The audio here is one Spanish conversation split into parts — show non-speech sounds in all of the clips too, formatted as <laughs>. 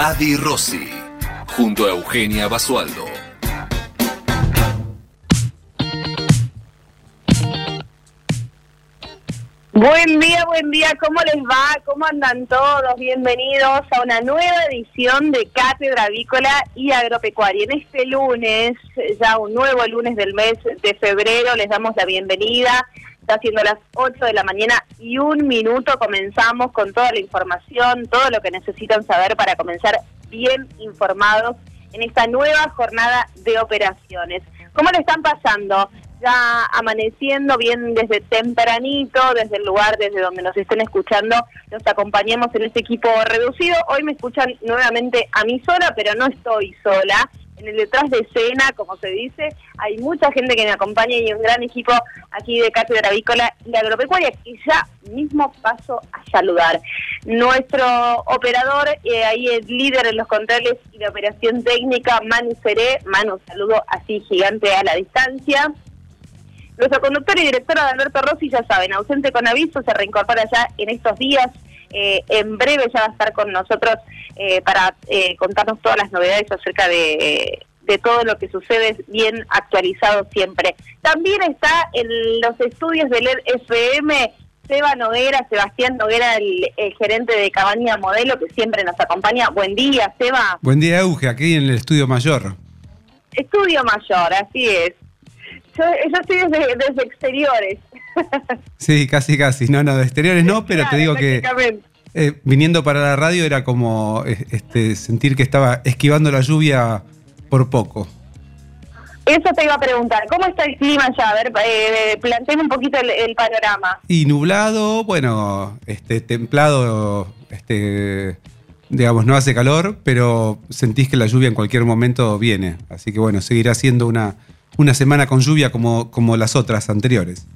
Adi Rossi, junto a Eugenia Basualdo. Buen día, buen día, ¿cómo les va? ¿Cómo andan todos? Bienvenidos a una nueva edición de Cátedra Avícola y Agropecuaria. En este lunes, ya un nuevo lunes del mes de febrero, les damos la bienvenida. Está siendo las 8 de la mañana y un minuto comenzamos con toda la información, todo lo que necesitan saber para comenzar bien informados en esta nueva jornada de operaciones. ¿Cómo le están pasando? ya amaneciendo bien desde tempranito, desde el lugar desde donde nos estén escuchando, nos acompañamos en este equipo reducido. Hoy me escuchan nuevamente a mí sola, pero no estoy sola. En el detrás de escena, como se dice, hay mucha gente que me acompaña y un gran equipo aquí de Cátedra Avícola y Agropecuaria que ya mismo paso a saludar. Nuestro operador, eh, ahí es líder en los controles y de operación técnica, Manu Seré. Manu, saludo así gigante a la distancia. Nuestro conductor y directora de Alberto Rossi, ya saben, ausente con aviso, se reincorpora ya en estos días. Eh, en breve ya va a estar con nosotros eh, para eh, contarnos todas las novedades acerca de, todo lo que sucede, bien actualizado siempre. También está en los estudios del FM Seba Noguera, Sebastián Noguera, el, gerente de Cabaña Modelo, que siempre nos acompaña. Buen día, Seba. Buen día, Euge, aquí en el estudio mayor. Estudio mayor, así es. Yo, estoy desde, exteriores. <laughs> Sí, casi, casi. No, no, de exteriores no, pero te digo que eh, viniendo para la radio era como este, sentir que estaba esquivando la lluvia por poco. Eso te iba a preguntar, ¿cómo está el clima ya? A ver, eh, un poquito el, panorama. Y nublado, bueno, este, templado, este, digamos, no hace calor, pero sentís que la lluvia en cualquier momento viene. Así que bueno, seguirá siendo una, una semana con lluvia como, como las otras anteriores.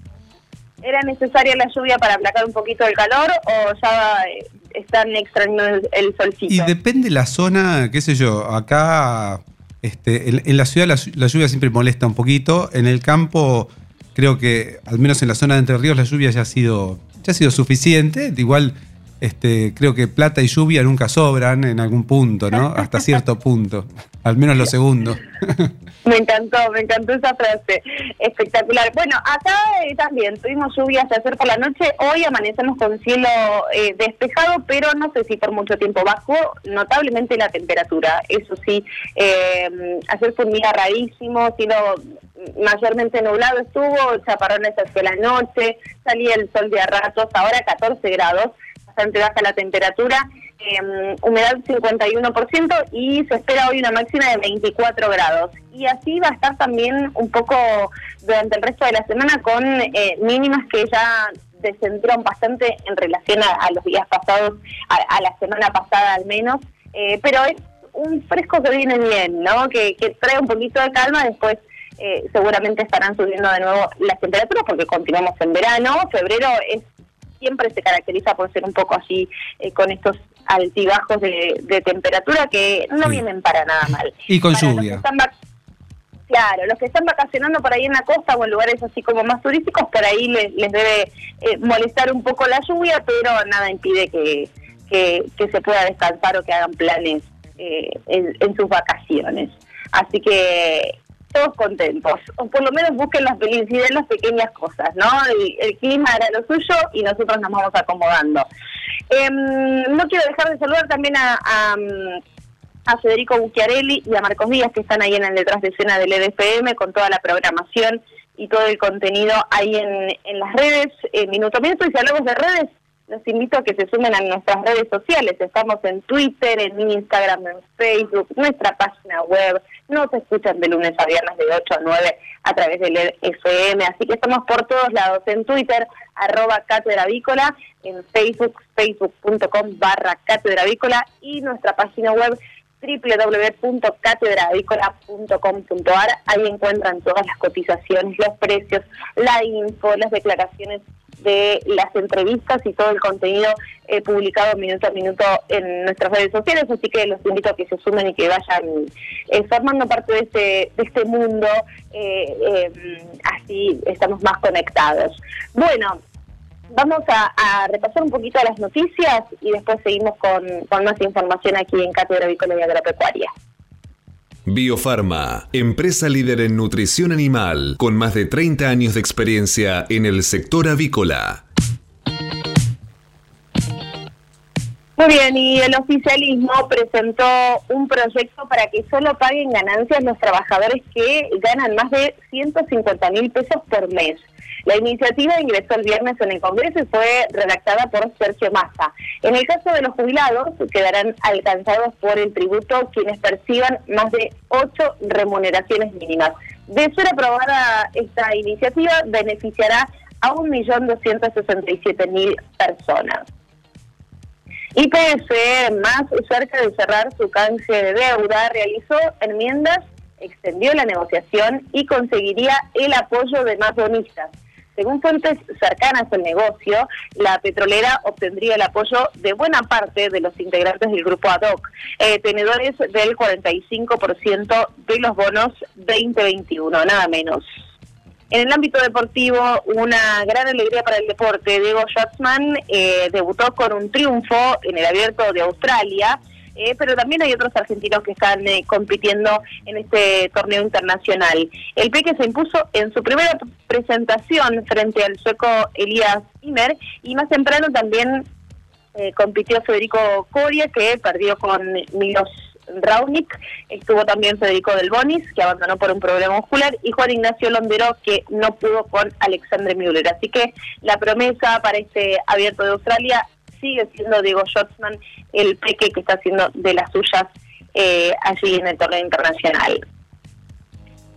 ¿Era necesaria la lluvia para aplacar un poquito el calor o ya eh, están extrañando el, solcito? Y depende la zona, qué sé yo, acá este, en, la ciudad la, lluvia siempre molesta un poquito, en el campo creo que al menos en la zona de Entre Ríos la lluvia ya ha sido, ya ha sido suficiente, igual este, creo que plata y lluvia nunca sobran en algún punto, ¿no? Hasta cierto <laughs> punto, al menos lo segundo. <laughs> Me encantó, me encantó esa frase. Espectacular. Bueno, acá eh, también tuvimos lluvias ayer por la noche. Hoy amanecemos con cielo eh, despejado, pero no sé si por mucho tiempo. Bajó notablemente la temperatura. Eso sí, eh, ayer fue un día rarísimo, cielo mayormente nublado estuvo, chaparrones hacia la noche, salía el sol de a ratos, ahora 14 grados bastante baja la temperatura, eh, humedad 51% y se espera hoy una máxima de 24 grados. Y así va a estar también un poco durante el resto de la semana con eh, mínimas que ya descentraron bastante en relación a, los días pasados, a, la semana pasada al menos, eh, pero es un fresco que viene bien, ¿no? Que, que trae un poquito de calma después. Eh, seguramente estarán subiendo de nuevo las temperaturas porque continuamos en verano. Febrero es siempre se caracteriza por ser un poco así, eh, con estos altibajos de, temperatura que no vienen para nada mal. Y con lluvia. Claro, los que están vacacionando por ahí en la costa o en lugares así como más turísticos, por ahí les, debe eh, molestar un poco la lluvia, pero nada impide que, que, se pueda descansar o que hagan planes eh, en, sus vacaciones. Así que todos contentos, o por lo menos busquen la felicidad en las pequeñas cosas, ¿no? El, clima era lo suyo y nosotros nos vamos acomodando. Em, no quiero dejar de saludar también a, a, Federico Bucchiarelli y a Marcos Díaz, que están ahí en el detrás de escena del EDFM con toda la programación y todo el contenido ahí en, en las redes. Eh, minuto minuto, y si hablamos de redes, los invito a que se sumen a nuestras redes sociales. Estamos en Twitter, en Instagram, en Facebook, nuestra página web. Nos escuchan de lunes a viernes de 8 a 9 a través del FM. Así que estamos por todos lados. En Twitter, arroba Cátedra En Facebook, facebook.com barra Cátedra y nuestra página web www.catedravícola.com.ar. Ahí encuentran todas las cotizaciones, los precios, la info, las declaraciones de las entrevistas y todo el contenido eh, publicado minuto a minuto en nuestras redes sociales, así que los invito a que se sumen y que vayan eh, formando parte de este, de este mundo, eh, así estamos más conectados. Bueno, vamos a, repasar un poquito las noticias y después seguimos con, más información aquí en Cátedra Agropecuaria. Biofarma, empresa líder en nutrición animal, con más de 30 años de experiencia en el sector avícola. Muy bien, y el oficialismo presentó un proyecto para que solo paguen ganancias los trabajadores que ganan más de 150 mil pesos por mes. La iniciativa ingresó el viernes en el Congreso y fue redactada por Sergio Massa. En el caso de los jubilados, quedarán alcanzados por el tributo quienes perciban más de ocho remuneraciones mínimas. De ser aprobada esta iniciativa, beneficiará a 1.267.000 personas. YPF, más cerca de cerrar su canje de deuda, realizó enmiendas, extendió la negociación y conseguiría el apoyo de más bonistas. Según fuentes cercanas al negocio, la petrolera obtendría el apoyo de buena parte de los integrantes del grupo ADOC, eh, tenedores del 45% de los bonos 2021, nada menos. En el ámbito deportivo, una gran alegría para el deporte. Diego Schatzman eh, debutó con un triunfo en el abierto de Australia eh, pero también hay otros argentinos que están eh, compitiendo en este torneo internacional. El Peque se impuso en su primera presentación frente al sueco Elías Imer y más temprano también eh, compitió Federico Coria que perdió con Milos Raunic, estuvo también Federico Del Bonis, que abandonó por un problema muscular, y Juan Ignacio Londero, que no pudo con Alexandre Müller. Así que la promesa para este abierto de Australia sigue siendo Diego Schwartzman el peque que está haciendo de las suyas eh, allí en el torneo internacional.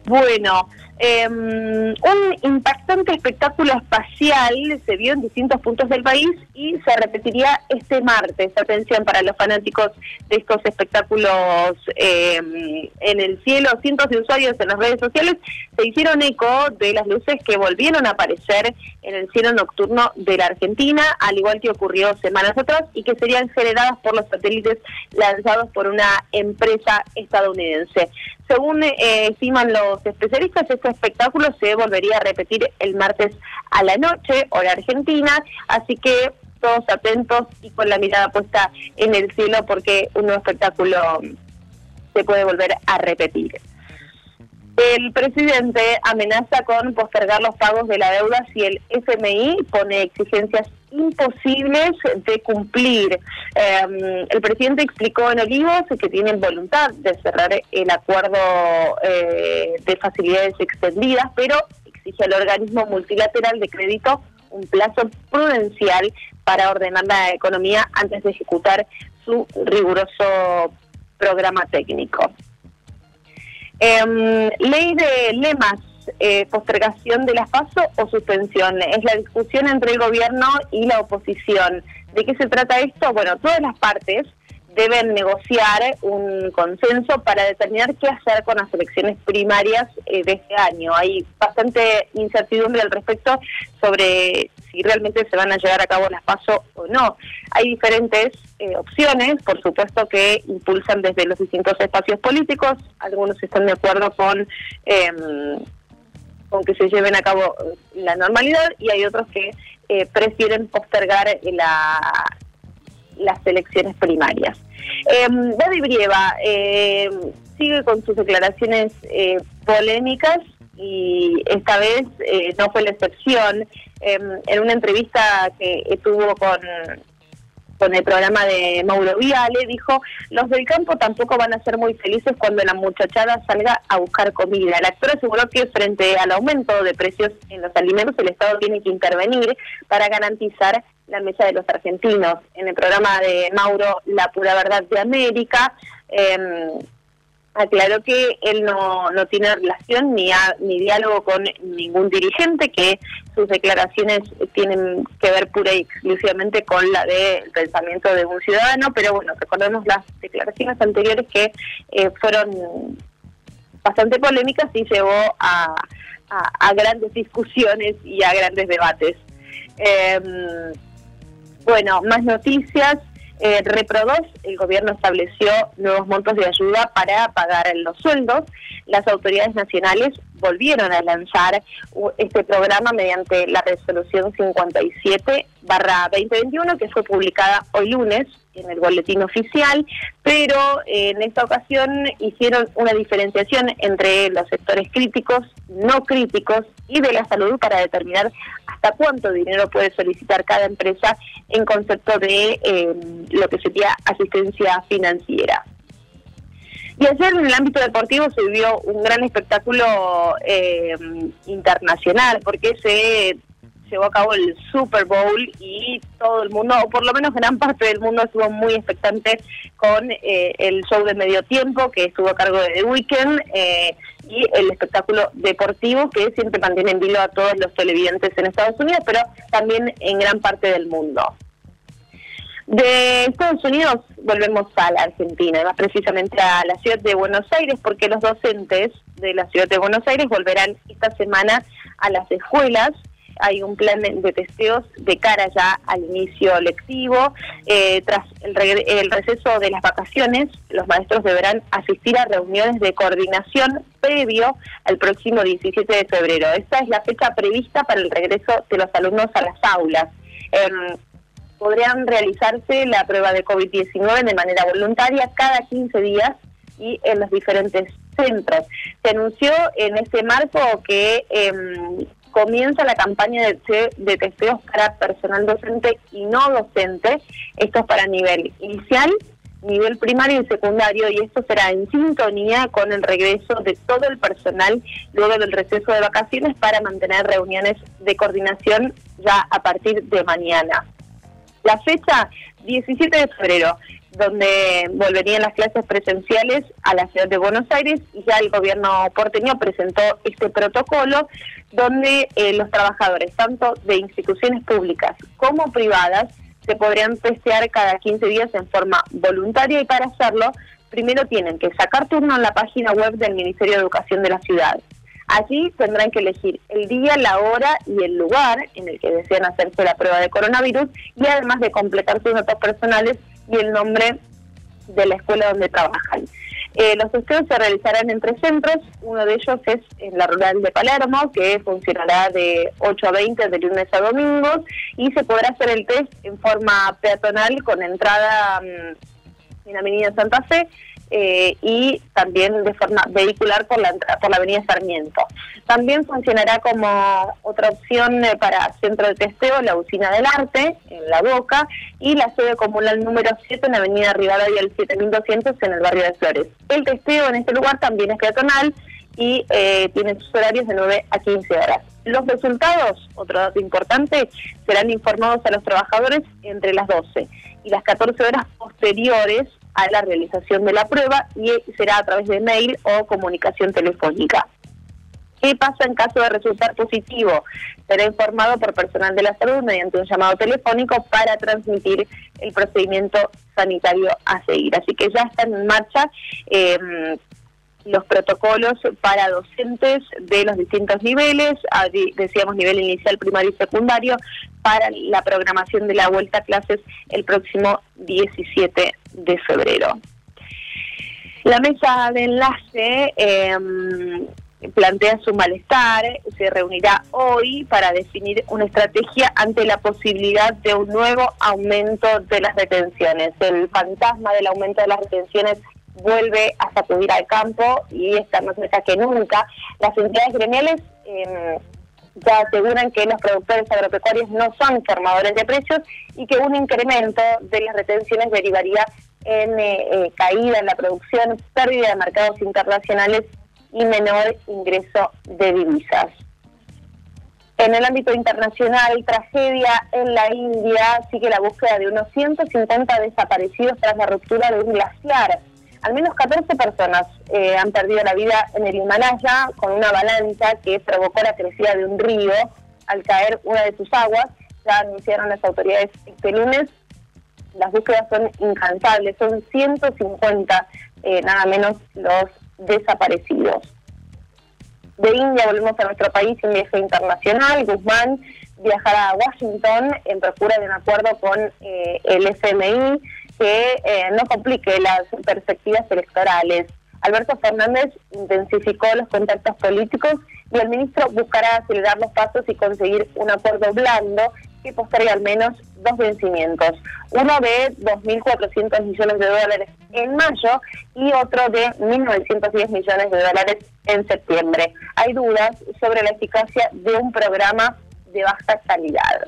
Bueno, eh, un impactante espectáculo espacial se vio en distintos puntos del país y se repetiría este martes. Atención para los fanáticos de estos espectáculos em, en el cielo. Cientos de usuarios en las redes sociales se hicieron eco de las luces que volvieron a aparecer en el cielo nocturno de la Argentina, al igual que ocurrió semanas atrás, y que serían generadas por los satélites lanzados por una empresa estadounidense. Según eh, estiman los especialistas, este espectáculo se volvería a repetir el martes a la noche, hora argentina, así que todos atentos y con la mirada puesta en el cielo porque un nuevo espectáculo se puede volver a repetir. El presidente amenaza con postergar los pagos de la deuda si el FMI pone exigencias imposibles de cumplir. Em, el presidente explicó en Olivos que tienen voluntad de cerrar el acuerdo eh, de facilidades extendidas, pero exige al organismo multilateral de crédito un plazo prudencial para ordenar la economía antes de ejecutar su riguroso programa técnico. Em, ley de lemas, eh, postergación de las PASO o suspensión. Es la discusión entre el gobierno y la oposición. ¿De qué se trata esto? Bueno, todas las partes deben negociar un consenso para determinar qué hacer con las elecciones primarias eh, de este año. Hay bastante incertidumbre al respecto sobre si realmente se van a llevar a cabo las pasos o no. Hay diferentes eh, opciones, por supuesto, que impulsan desde los distintos espacios políticos. Algunos están de acuerdo con, em, con que se lleven a cabo la normalidad y hay otros que eh, prefieren postergar la, las elecciones primarias. Eh, David Brieva eh, sigue con sus declaraciones eh, polémicas y esta vez eh, no fue la excepción. Em, en una entrevista que tuvo con con el programa de Mauro Viale, dijo, los del campo tampoco van a ser muy felices cuando la muchachada salga a buscar comida. El actor aseguró que frente al aumento de precios en los alimentos, el Estado tiene que intervenir para garantizar la mesa de los argentinos. En el programa de Mauro La Pura Verdad de América, em, aclaró que él no, no tiene relación ni, ni diálogo con ningún dirigente, que sus declaraciones tienen que ver pura y exclusivamente con la del pensamiento de un ciudadano, pero bueno, recordemos las declaraciones anteriores que eh, fueron bastante polémicas y llevó a, a, grandes discusiones y a grandes debates. Em, bueno, más noticias. Eh, el gobierno estableció nuevos montos de ayuda para pagar los sueldos. Las autoridades nacionales volvieron a lanzar este programa mediante la resolución 57 barra 2021 que fue publicada hoy lunes en el boletín oficial, pero eh, en esta ocasión hicieron una diferenciación entre los sectores críticos, no críticos y de la salud para determinar hasta cuánto dinero puede solicitar cada empresa en concepto de eh, lo que sería asistencia financiera. Y ayer en el ámbito deportivo se vio un gran espectáculo eh, internacional, porque se llevó a cabo el Super Bowl y todo el mundo, o por lo menos gran parte del mundo, estuvo muy expectante con eh, el show de medio tiempo que estuvo a cargo de The Weeknd eh, y el espectáculo deportivo que siempre mantiene en vilo a todos los televidentes en Estados Unidos, pero también en gran parte del mundo. De Estados Unidos volvemos a la Argentina, más precisamente a la ciudad de Buenos Aires, porque los docentes de la ciudad de Buenos Aires volverán esta semana a las escuelas. Hay un plan de testeos de cara ya al inicio lectivo. Eh, tras el, el receso de las vacaciones, los maestros deberán asistir a reuniones de coordinación previo al próximo 17 de febrero. Esta es la fecha prevista para el regreso de los alumnos a las aulas. Em, podrían realizarse la prueba de COVID-19 de manera voluntaria cada 15 días y en los diferentes centros. Se anunció en este marco que em, comienza la campaña de, de, testeos para personal docente y no docente, esto es para nivel inicial, nivel primario y secundario, y esto será en sintonía con el regreso de todo el personal luego del receso de vacaciones para mantener reuniones de coordinación ya a partir de mañana. La fecha, 17 de febrero, donde volverían las clases presenciales a la ciudad de Buenos Aires y ya el gobierno porteño presentó este protocolo donde eh, los trabajadores, tanto de instituciones públicas como privadas, se podrían testear cada 15 días en forma voluntaria y para hacerlo primero tienen que sacar turno en la página web del Ministerio de Educación de la ciudad. Allí tendrán que elegir el día, la hora y el lugar en el que desean hacerse la prueba de coronavirus y además de completar sus datos personales y el nombre de la escuela donde trabajan. Eh, los estudios se realizarán en tres centros, uno de ellos es en la rural de Palermo, que funcionará de 8 a 20 de lunes a domingos, y se podrá hacer el test en forma peatonal con entrada mm, en Avenida Santa Fe, eh, y también de forma vehicular por la, por la avenida Sarmiento. También funcionará como otra opción eh, para centro de testeo la usina del arte en La Boca y la sede comunal número 7 en la avenida Rivadavia el 7200 en el barrio de Flores. El testeo en este lugar también es peatonal y eh, tiene sus horarios de 9 a 15 horas. Los resultados, otro dato importante, serán informados a los trabajadores entre las 12 y las 14 horas posteriores a la realización de la prueba y será a través de mail o comunicación telefónica. ¿Qué pasa en caso de resultar positivo? Será informado por personal de la salud mediante un llamado telefónico para transmitir el procedimiento sanitario a seguir. Así que ya están en marcha eh, los protocolos para docentes de los distintos niveles, decíamos nivel inicial, primario y secundario, para la programación de la vuelta a clases el próximo 17 de febrero. La mesa de enlace em, plantea su malestar, se reunirá hoy para definir una estrategia ante la posibilidad de un nuevo aumento de las retenciones. El fantasma del aumento de las retenciones vuelve a sacudir al campo y está más cerca que nunca. Las entidades gremiales em, ya aseguran que los productores agropecuarios no son formadores de precios y que un incremento de las retenciones derivaría en eh, eh, caída en la producción, pérdida de mercados internacionales y menor ingreso de divisas. En el ámbito internacional, tragedia en la India, sigue la búsqueda de unos 150 desaparecidos tras la ruptura de un glaciar Al menos 14 personas eh, han perdido la vida en el Himalaya con una avalancha que provocó la crecida de un río al caer una de sus aguas. Ya anunciaron las autoridades este lunes. Las búsquedas son incansables, son 150 eh, nada menos los desaparecidos. De India volvemos a nuestro país en viaje internacional. Guzmán viajará a Washington en procura de un acuerdo con eh, el FMI que eh, no complique las perspectivas electorales. Alberto Fernández intensificó los contactos políticos y el ministro buscará acelerar los pasos y conseguir un acuerdo blando que postergue al menos dos vencimientos. Uno de 2.400 millones de dólares en mayo y otro de 1.910 millones de dólares en septiembre. Hay dudas sobre la eficacia de un programa de baja calidad.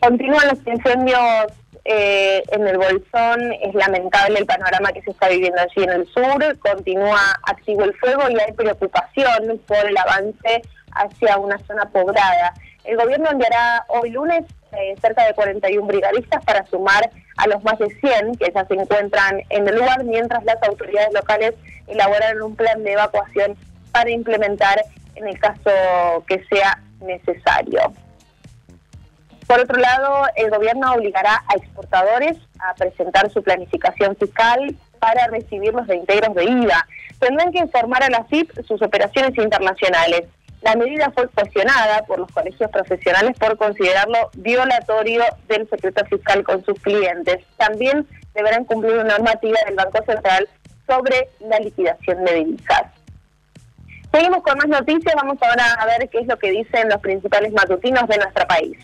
Continúan los incendios eh, en el Bolsón, es lamentable el panorama que se está viviendo allí en el sur, continúa activo el fuego y hay preocupación por el avance hacia una zona poblada. El gobierno enviará hoy lunes eh, cerca de 41 brigadistas para sumar a los más de 100 que ya se encuentran en el lugar, mientras las autoridades locales elaboran un plan de evacuación para implementar en el caso que sea necesario. Por otro lado, el gobierno obligará a exportadores a presentar su planificación fiscal para recibir los reintegros de IVA. Tendrán que informar a la FIP sus operaciones internacionales. La medida fue cuestionada por los colegios profesionales por considerarlo violatorio del secreto fiscal con sus clientes. También deberán cumplir una normativa del Banco Central sobre la liquidación de divisas. Seguimos con más noticias, vamos ahora a ver qué es lo que dicen los principales matutinos de nuestro país.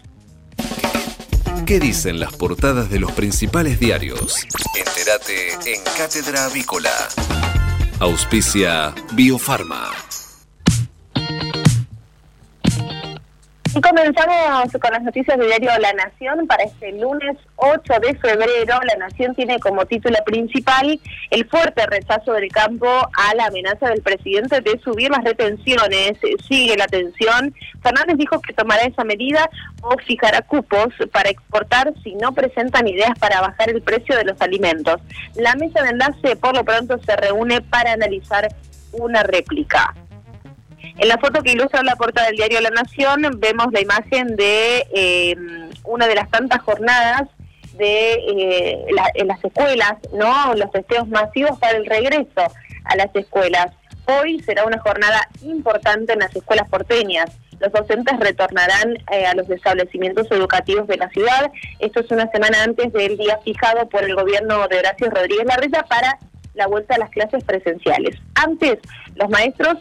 ¿Qué dicen las portadas de los principales diarios? Entérate en Cátedra Avícola. Auspicia Biofarma. Y comenzamos con las noticias del diario La Nación para este lunes 8 de febrero. La Nación tiene como título principal el fuerte rechazo del campo a la amenaza del presidente de subir las retenciones. Sigue la tensión. Fernández dijo que tomará esa medida o fijará cupos para exportar si no presentan ideas para bajar el precio de los alimentos. La mesa de enlace por lo pronto se reúne para analizar una réplica. En la foto que ilustra la portada del diario La Nación vemos la imagen de eh, una de las tantas jornadas de eh, en las escuelas, ¿no? Los testeos masivos para el regreso a las escuelas. Hoy será una jornada importante en las escuelas porteñas. Los docentes retornarán eh, a los establecimientos educativos de la ciudad. Esto es una semana antes del día fijado por el gobierno de Horacio Rodríguez Larreta para la vuelta a las clases presenciales. Antes, los maestros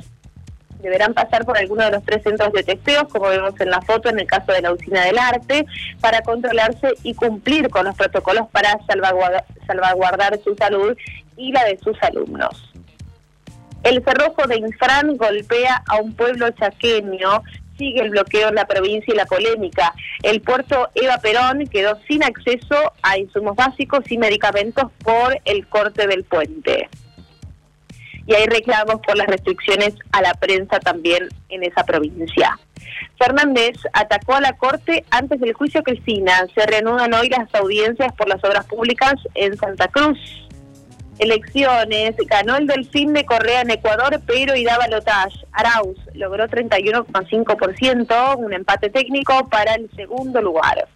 deberán pasar por alguno de los tres centros de testeos, como vemos en la foto en el caso de la usina del arte, para controlarse y cumplir con los protocolos para salvaguardar, salvaguardar su salud y la de sus alumnos. El cerrojo de Infran golpea a un pueblo chaqueño sigue el bloqueo en la provincia y la polémica. El puerto Eva Perón quedó sin acceso a insumos básicos y medicamentos por el corte del puente y hay reclamos por las restricciones a la prensa también en esa provincia. Fernández atacó a la Corte antes del juicio Cristina. Se reanudan hoy las audiencias por las obras públicas en Santa Cruz. Elecciones. Ganó el Delfín de Correa en Ecuador, pero irá balotage. Arauz logró 31,5%, un empate técnico para el segundo lugar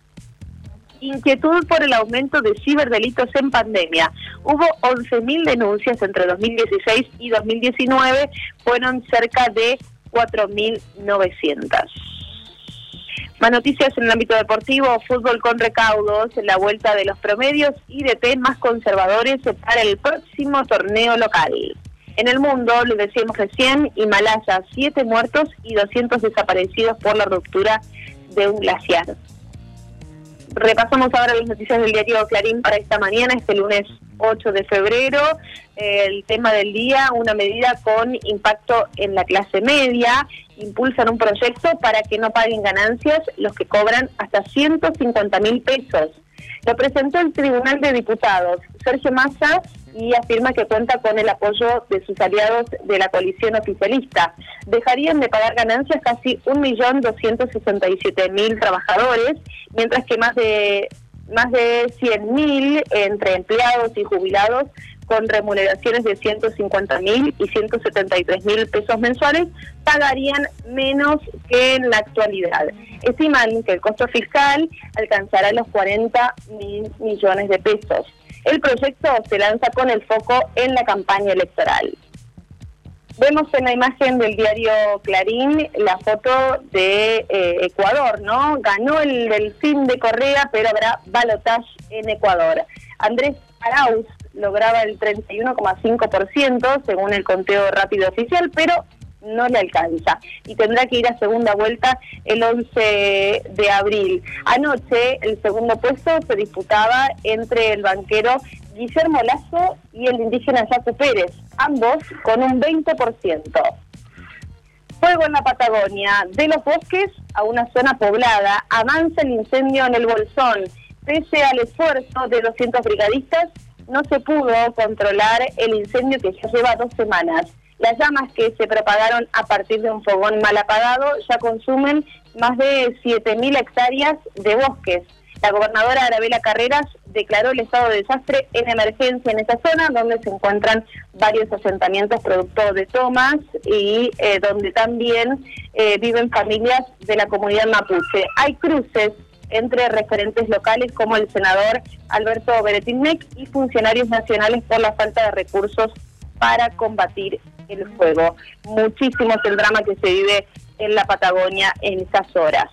inquietud por el aumento de ciberdelitos en pandemia. Hubo 11.000 denuncias entre 2016 y 2019, fueron cerca de 4.900. Más noticias en el ámbito deportivo, fútbol con recaudos, la vuelta de los promedios y de T más conservadores para el próximo torneo local. En el mundo, lo decíamos recién, Himalaya, 7 muertos y 200 desaparecidos por la ruptura de un glaciar. Repasamos ahora las noticias del diario Clarín para esta mañana, este lunes 8 de febrero. El tema del día, una medida con impacto en la clase media. Impulsan un proyecto para que no paguen ganancias los que cobran hasta 150 mil pesos. Lo presentó el Tribunal de Diputados. Sergio Massa y afirma que cuenta con el apoyo de sus aliados de la coalición oficialista. Dejarían de pagar ganancias casi 1.267.000 trabajadores, mientras que más de más de 100.000 entre empleados y jubilados con remuneraciones de 150 mil y 173 mil pesos mensuales pagarían menos que en la actualidad. Estiman que el costo fiscal alcanzará los 40 mil millones de pesos. El proyecto se lanza con el foco en la campaña electoral. Vemos en la imagen del diario Clarín la foto de eh, Ecuador, ¿no? Ganó el delfín de Correa, pero habrá balotaje en Ecuador. Andrés Arauz lograba el 31,5% según el conteo rápido oficial, pero no le alcanza y tendrá que ir a segunda vuelta el 11 de abril. Anoche el segundo puesto se disputaba entre el banquero Guillermo Lazo y el indígena Jaco Pérez, ambos con un 20%. Fuego en la Patagonia, de los bosques a una zona poblada, avanza el incendio en el Bolsón. Pese al esfuerzo de 200 brigadistas, no se pudo controlar el incendio que ya lleva dos semanas. Las llamas que se propagaron a partir de un fogón mal apagado ya consumen más de 7.000 hectáreas de bosques. La gobernadora Arabela Carreras declaró el estado de desastre en emergencia en esa zona, donde se encuentran varios asentamientos producto de tomas y eh, donde también eh, viven familias de la comunidad mapuche. Hay cruces entre referentes locales como el senador Alberto Beretinec y funcionarios nacionales por la falta de recursos para combatir el fuego. Muchísimo es el drama que se vive en la Patagonia en estas horas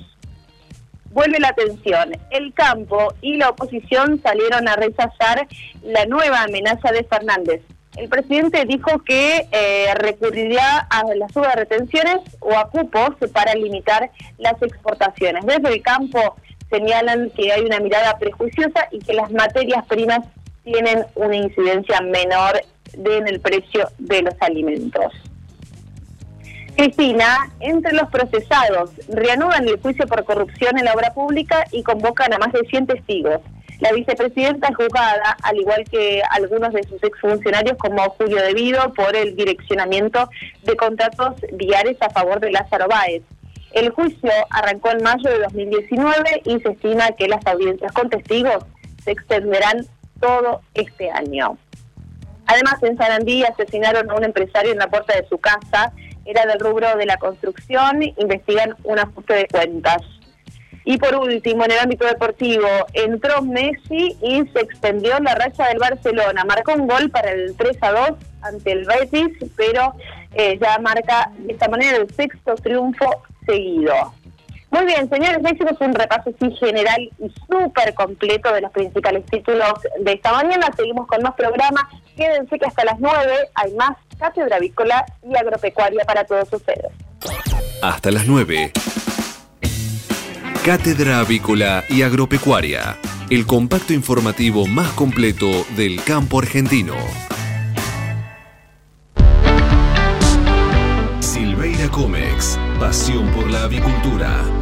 vuelve la atención. El campo y la oposición salieron a rechazar la nueva amenaza de Fernández. El presidente dijo que eh, recurriría a la suba de retenciones o a cupos para limitar las exportaciones. Desde el campo señalan que hay una mirada prejuiciosa y que las materias primas tienen una incidencia menor en el precio de los alimentos. Cristina, entre los procesados, reanudan el juicio por corrupción en la obra pública y convocan a más de 100 testigos. La vicepresidenta es juzgada, al igual que algunos de sus exfuncionarios, como Julio Devido, por el direccionamiento de contratos diarios a favor de Lázaro Báez. El juicio arrancó en mayo de 2019 y se estima que las audiencias con testigos se extenderán todo este año. Además, en Sarandí asesinaron a un empresario en la puerta de su casa era del rubro de la construcción, investigan un ajuste de cuentas. Y por último, en el ámbito deportivo, entró Messi y se extendió la racha del Barcelona. Marcó un gol para el 3 a 2 ante el Betis, pero eh, ya marca de esta manera el sexto triunfo seguido. Muy bien, señores, hicimos un repaso así general y súper completo de los principales títulos de esta mañana. Seguimos con más programas. Quédense que hasta las 9 hay más cátedra avícola y agropecuaria para todos ustedes. Hasta las 9. Cátedra Avícola y Agropecuaria, el compacto informativo más completo del campo argentino. Silveira Comex, pasión por la avicultura.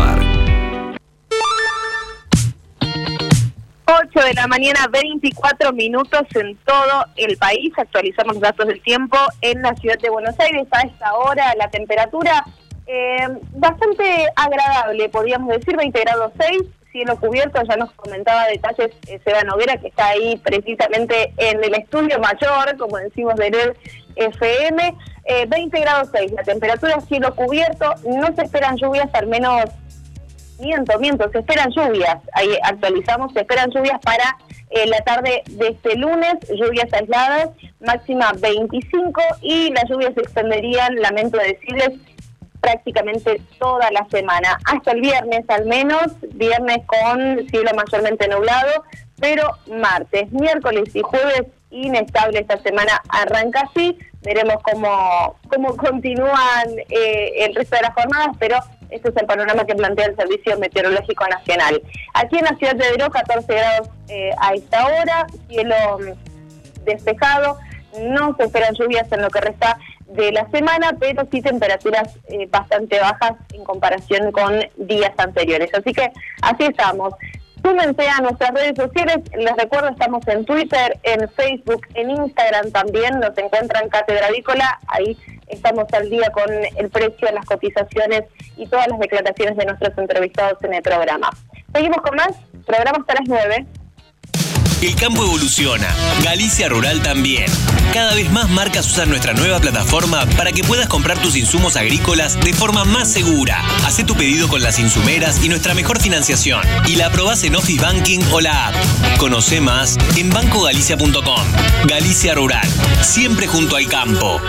8 de la mañana, 24 minutos en todo el país. Actualizamos datos del tiempo en la ciudad de Buenos Aires. A esta hora la temperatura eh, bastante agradable, podríamos decir, 20 grados 6, cielo cubierto. Ya nos comentaba detalles eh, Seba Noguera, que está ahí precisamente en el estudio mayor, como decimos de FM. 20 eh, grados 6, la temperatura cielo cubierto. No se esperan lluvias, al menos Miento, miento, se esperan lluvias, ahí actualizamos, se esperan lluvias para eh, la tarde de este lunes, lluvias aisladas, máxima 25 y las lluvias se extenderían, lamento decirles, prácticamente toda la semana, hasta el viernes al menos, viernes con cielo mayormente nublado, pero martes, miércoles y jueves inestable esta semana arranca así, veremos cómo, cómo continúan eh, el resto de las jornadas, pero este es el panorama que plantea el Servicio Meteorológico Nacional. Aquí en la ciudad de Veró, 14 grados eh, a esta hora, cielo despejado. No se esperan lluvias en lo que resta de la semana, pero sí temperaturas eh, bastante bajas en comparación con días anteriores. Así que así estamos. Súmense a nuestras redes sociales, les recuerdo, estamos en Twitter, en Facebook, en Instagram también, nos encuentran Cátedra Avícola, ahí estamos al día con el precio, las cotizaciones y todas las declaraciones de nuestros entrevistados en el programa. Seguimos con más, programa hasta las 9. El campo evoluciona, Galicia Rural también. Cada vez más marcas usan nuestra nueva plataforma para que puedas comprar tus insumos agrícolas de forma más segura. Haz tu pedido con las insumeras y nuestra mejor financiación. Y la aprobás en Office Banking o la app. Conoce más en bancogalicia.com. Galicia Rural, siempre junto al campo.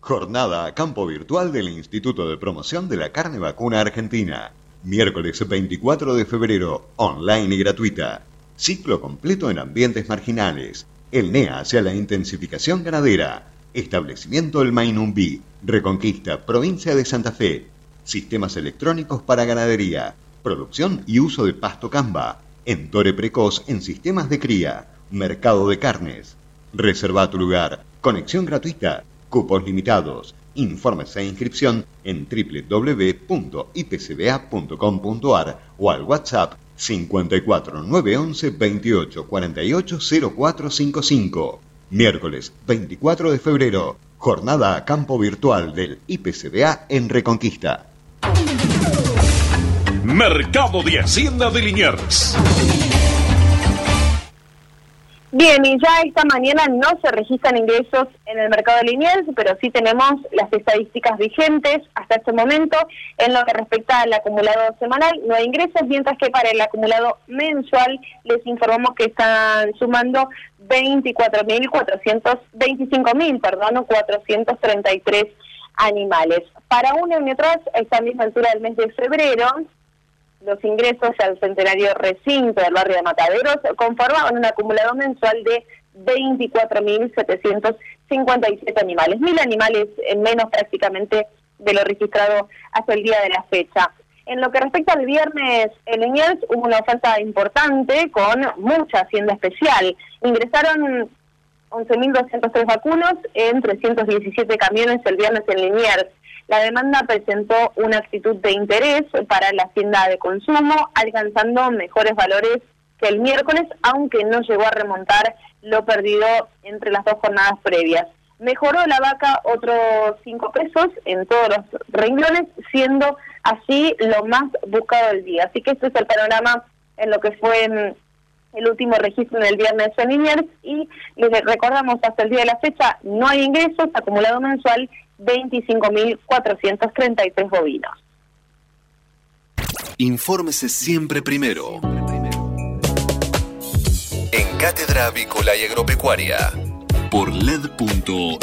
Jornada a campo virtual del Instituto de Promoción de la Carne Vacuna Argentina. Miércoles 24 de febrero, online y gratuita. Ciclo completo en ambientes marginales. El NEA hacia la intensificación ganadera. Establecimiento El Mainumbi. Reconquista, provincia de Santa Fe. Sistemas electrónicos para ganadería. Producción y uso de pasto camba. Entore precoz en sistemas de cría. Mercado de carnes. Reserva tu lugar. Conexión gratuita. Cupos limitados. Informes e inscripción en www.ipcba.com.ar o al WhatsApp 54 911 28 48 0455. Miércoles 24 de febrero, jornada a campo virtual del IPCBA en Reconquista. Mercado de Hacienda de Liniers. Bien, y ya esta mañana no se registran ingresos en el mercado de Liniers, pero sí tenemos las estadísticas vigentes hasta este momento. En lo que respecta al acumulado semanal, no hay ingresos, mientras que para el acumulado mensual les informamos que están sumando 24.400, 25.000, perdón, 433 animales. Para una y atrás, a esta misma altura del mes de febrero, los ingresos al centenario recinto del barrio de Mataderos conformaban un acumulado mensual de 24.757 animales, mil animales menos prácticamente de lo registrado hasta el día de la fecha. En lo que respecta al viernes en Liniers, hubo una oferta importante con mucha hacienda especial. Ingresaron 11.203 vacunos en 317 camiones el viernes en Liniers. La demanda presentó una actitud de interés para la hacienda de consumo, alcanzando mejores valores que el miércoles, aunque no llegó a remontar lo perdido entre las dos jornadas previas. Mejoró la vaca otros cinco pesos en todos los renglones, siendo así lo más buscado del día. Así que este es el panorama en lo que fue mm, el último registro en el viernes en Liniers y les recordamos hasta el día de la fecha no hay ingresos, acumulado mensual 25.433 bovinos. Infórmese siempre primero. En Cátedra Avícola y Agropecuaria. Por LED.fm.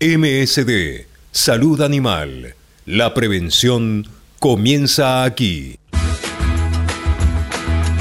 MSD. Salud Animal. La prevención comienza aquí.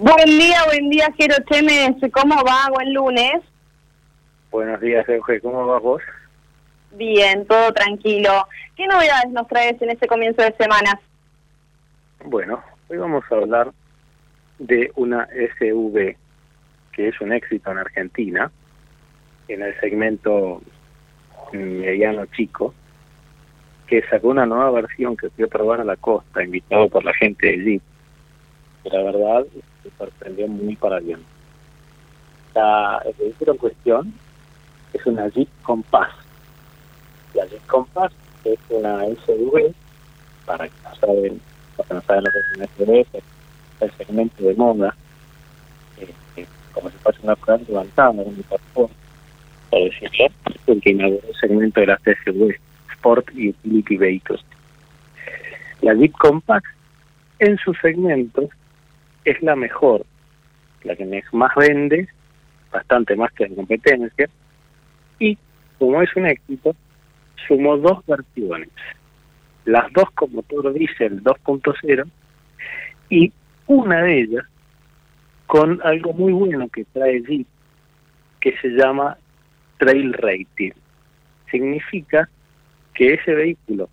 Buen día, buen día, Jero Chemes. ¿Cómo va? Buen lunes. Buenos días, Euge. ¿Cómo vas vos? Bien, todo tranquilo. ¿Qué novedades nos traes en este comienzo de semana? Bueno, hoy vamos a hablar de una SV que es un éxito en Argentina, en el segmento mediano chico, que sacó una nueva versión que fui a probar a la costa, invitado por la gente de Jeep. La verdad se sorprendió muy para bien. La, el vehículo en cuestión es una Jeep Compass. La Jeep Compass es una SUV, para que no saben, para que no saben lo que es una SUV, el segmento de moda. Eh, como si fuese una prueba levantada, un por decirlo, porque inauguró el segmento de las TSV, Sport y Utility Vehicles. La Jeep Compact, en su segmento, es la mejor, la que más vende, bastante más que la competencia, y como es un éxito, sumó dos versiones, las dos con motor diésel 2.0 y una de ellas con algo muy bueno que trae Jeep, que se llama Trail Rating. Significa que ese vehículo,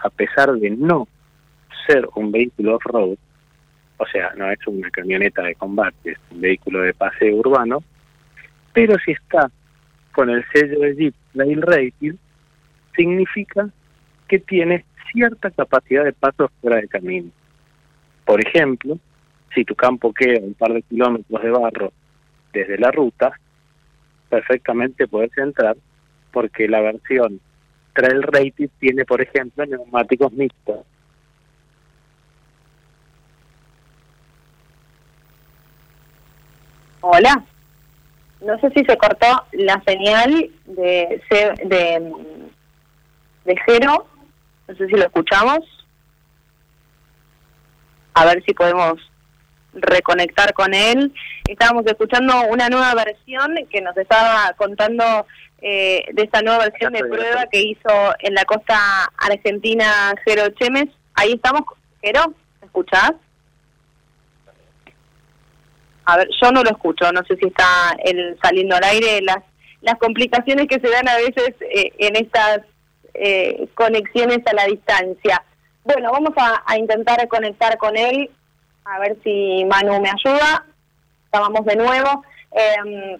a pesar de no ser un vehículo off-road, o sea, no es una camioneta de combate, es un vehículo de paseo urbano, pero si está con el sello de Jeep Trail Rating, significa que tiene cierta capacidad de pasos fuera de camino. Por ejemplo, si tu campo queda un par de kilómetros de barro desde la ruta, perfectamente puedes entrar porque la versión Trail Rated tiene, por ejemplo, neumáticos mixtos. Hola. No sé si se cortó la señal de, de, de cero. No sé si lo escuchamos. A ver si podemos reconectar con él. Estábamos escuchando una nueva versión que nos estaba contando eh, de esta nueva versión de prueba que hizo en la costa argentina Jero Chemes. Ahí estamos, Jero, ¿me escuchás? A ver, yo no lo escucho, no sé si está el, saliendo al aire las las complicaciones que se dan a veces eh, en estas eh, conexiones a la distancia. Bueno, vamos a, intentar conectar con él a ver si Manu me ayuda. Estábamos de nuevo. Eh,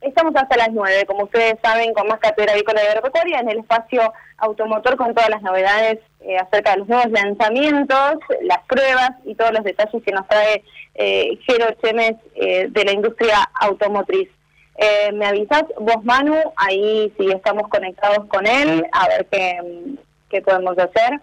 estamos hasta las 9, como ustedes saben, con más cátedra avícola de agropecuaria en el espacio automotor con todas las novedades eh, acerca de los nuevos lanzamientos, las pruebas y todos los detalles que nos trae eh, Chemes eh, de la industria automotriz. Eh, ¿Me avisas vos, Manu? Ahí si estamos conectados con él, a ver qué, qué podemos hacer.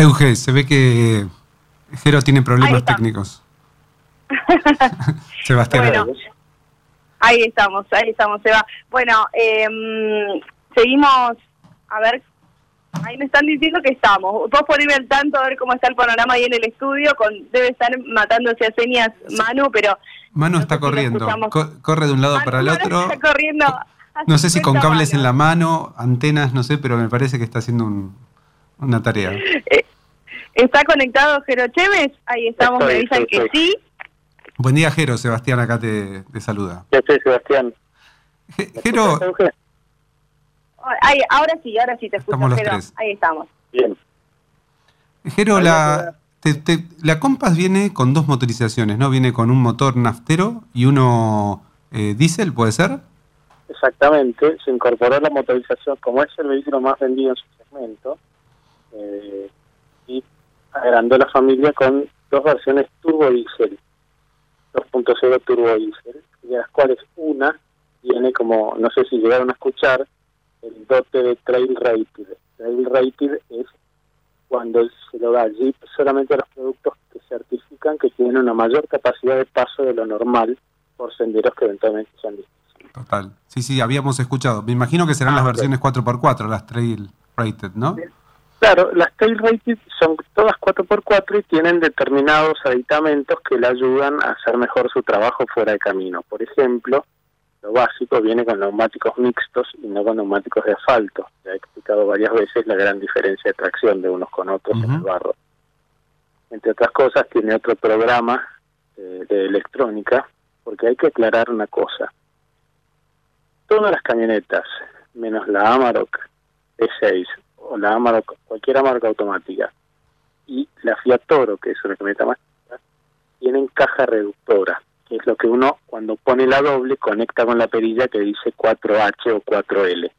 Euge, se ve que Jero tiene problemas técnicos. <laughs> Sebastián. Bueno, ahí estamos, ahí estamos, Seba. Bueno, eh, seguimos, a ver, ahí me están diciendo que estamos. Vos poneme al tanto a ver cómo está el panorama ahí en el estudio, con debe estar matándose a señas Manu, pero... Manu está corriendo, co corre de un lado Manu, para el otro. está corriendo No sé si con 50 cables en la mano, antenas, no sé, pero me parece que está haciendo un- una tarea. Eh, ¿Está conectado Jero Chemes? Ahí estamos, me estoy, que estoy. sí. Buen día, Jero. Sebastián acá te, te saluda. Yo soy Sebastián. Je- Jero, Ahí, ahora sí, ahora sí te escucho, Estamos los Jero. tres. Ahí estamos. Bien. Jero, la, te- te- la Compass viene con dos motorizaciones, ¿no? Viene con un motor naftero y uno eh, diésel, ¿puede ser? Exactamente, se incorporó la motorización como es el vehículo más vendido en su segmento eh, y agrandó la familia con dos versiones turbo diésel, 2.0 turbo diésel, de las cuales una tiene como, no sé si llegaron a escuchar, el dote de Trail Rated. Trail Rated es cuando se lo da Jeep solamente a los productos que certifican que tienen una mayor capacidad de paso de lo normal por senderos que eventualmente sean difíciles. Total. Sí, sí, habíamos escuchado. Me imagino que serán Ah, las versiones 4x4, las Trail Rated, ¿no? Claro, las tail rated son todas 4x4 y tienen determinados aditamentos que le ayudan a hacer mejor su trabajo fuera de camino. Por ejemplo, lo básico viene con neumáticos mixtos y no con neumáticos de asfalto. Ya he explicado varias veces la gran diferencia de tracción de unos con otros en el barro. Entre otras cosas, tiene otro programa eh, de electrónica, porque hay que aclarar una cosa. Todas las camionetas, menos la Amarok E6 o la Amarok, cualquier Amarok automática, y la Fiat Toro, que es una camioneta más tienen caja reductora, que es lo que uno cuando pone la doble conecta con la perilla que dice 4H o 4L.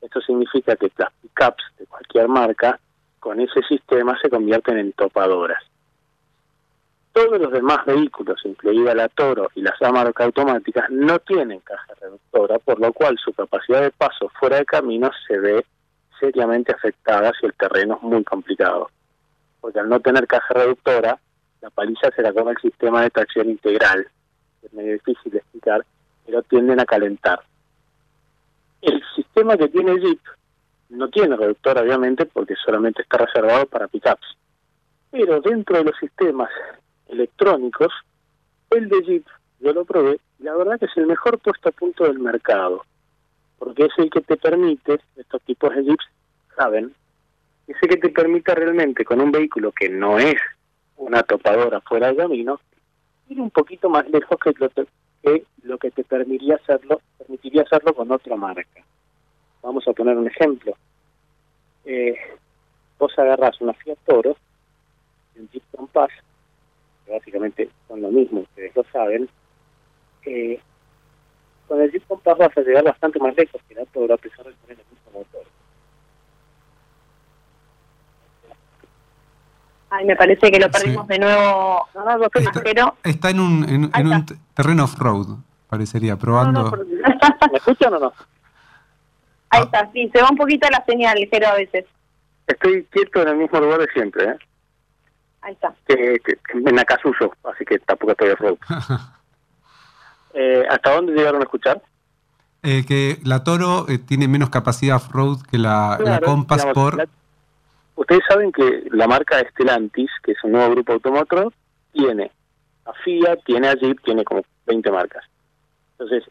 Esto significa que las pickups de cualquier marca con ese sistema se convierten en topadoras. Todos los demás vehículos, incluida la Toro y las Amarok automáticas, no tienen caja reductora, por lo cual su capacidad de paso fuera de camino se ve seriamente afectada si el terreno es muy complicado. Porque al no tener caja reductora, la paliza se la come el sistema de tracción integral. Es medio difícil de explicar, pero tienden a calentar. El sistema que tiene Jeep no tiene reductor, obviamente, porque solamente está reservado para pickups. Pero dentro de los sistemas electrónicos, el de Jeep, yo lo probé, y la verdad que es el mejor puesto a punto del mercado, porque es el que te permite, estos tipos de Jeeps saben, es el que te permite realmente con un vehículo que no es una topadora fuera de camino, ir un poquito más lejos que lo, que, te permitiría hacerlo, permitiría hacerlo con otra marca. Vamos a poner un ejemplo. Eh, vos agarrás una Fiat Toro, un Jeep Compass, que básicamente son lo mismo, ustedes lo saben, eh, con el Jeep Compass vas a llegar bastante más lejos que la Toro a pesar de tener el mismo motor. Ay, me parece que lo perdimos de nuevo. No, no, Está, está en un, en, en un terreno off-road, parecería, probando. <laughs> ¿Me escuchan o no? ahí está, sí, se va un poquito la señal, ligero a veces. Estoy quieto en el mismo lugar de siempre, ¿eh? Ahí está. que, que- que en Acasuso, así que tampoco estoy off-road. <laughs> eh, ¿Hasta dónde llegaron a escuchar? Eh, que la Toro eh, tiene menos capacidad off-road que la, la Claro, Compass digamos, por... la- Ustedes saben que la marca Stellantis, que es un nuevo grupo automotor, tiene a Fiat, tiene a Jeep, tiene como 20 marcas. Entonces,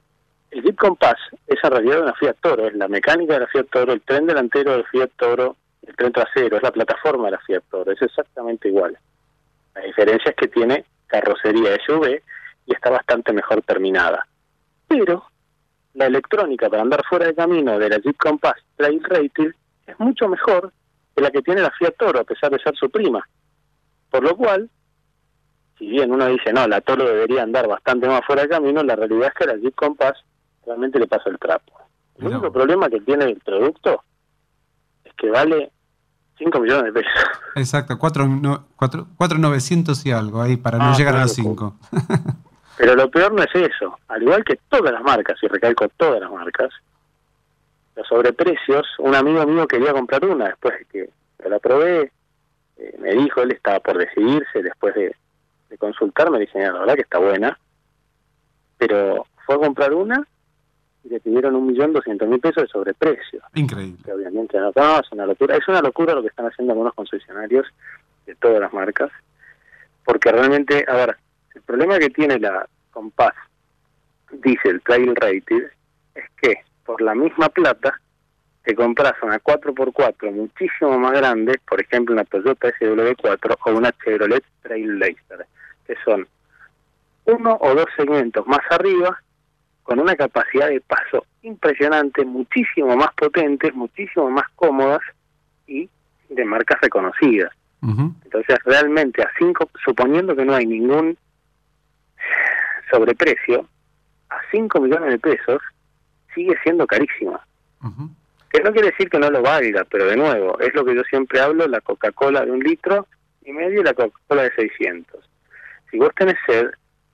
el Jeep Compass es en realidad una Fiat Toro, es la mecánica de la Fiat Toro, el tren delantero del Fiat Toro, el tren trasero, es la plataforma de la Fiat Toro, es exactamente igual. La diferencia es que tiene carrocería SUV y está bastante mejor terminada. Pero la electrónica para andar fuera de camino de la Jeep Compass Trail Rated es mucho mejor que la que tiene la Fiat Toro, a pesar de ser su prima. Por lo cual, si bien uno dice, no, la Toro debería andar bastante más fuera de camino, la realidad es que la Jeep Compass realmente le pasa el trapo. El único problema que tiene el producto es que vale 5 millones de pesos. Exacto, 4.900 y algo ahí para no Ah, llegar a los 5. Pero lo peor no es eso. Al igual que todas las marcas, y recalco todas las marcas, los sobreprecios, un amigo mío quería comprar una después de que yo la probé, eh, me dijo, él estaba por decidirse después de, de consultarme, dije, "Mira, la verdad que está buena, pero fue a comprar una y le pidieron un millón doscientos mil pesos de sobreprecio. Increíble. que obviamente no, no, es una locura. Es una locura lo que están haciendo algunos concesionarios de todas las marcas, porque realmente, a ver, el problema que tiene la Compass Diesel Trail Rated es que por la misma plata te compras una 4x4 muchísimo más grande, por ejemplo una Toyota SW4 o una Chevrolet Trailblazer, que son uno o dos segmentos más arriba con una capacidad de paso impresionante, muchísimo más potentes, muchísimo más cómodas y de marcas reconocidas. Entonces, realmente, a cinco, suponiendo que no hay ningún sobreprecio, a 5 millones de pesos sigue siendo carísima. Ujú. Que no quiere decir que no lo valga, pero de nuevo, es lo que yo siempre hablo, la Coca-Cola de un litro y medio y la Coca-Cola de 600. Si vos tenés sed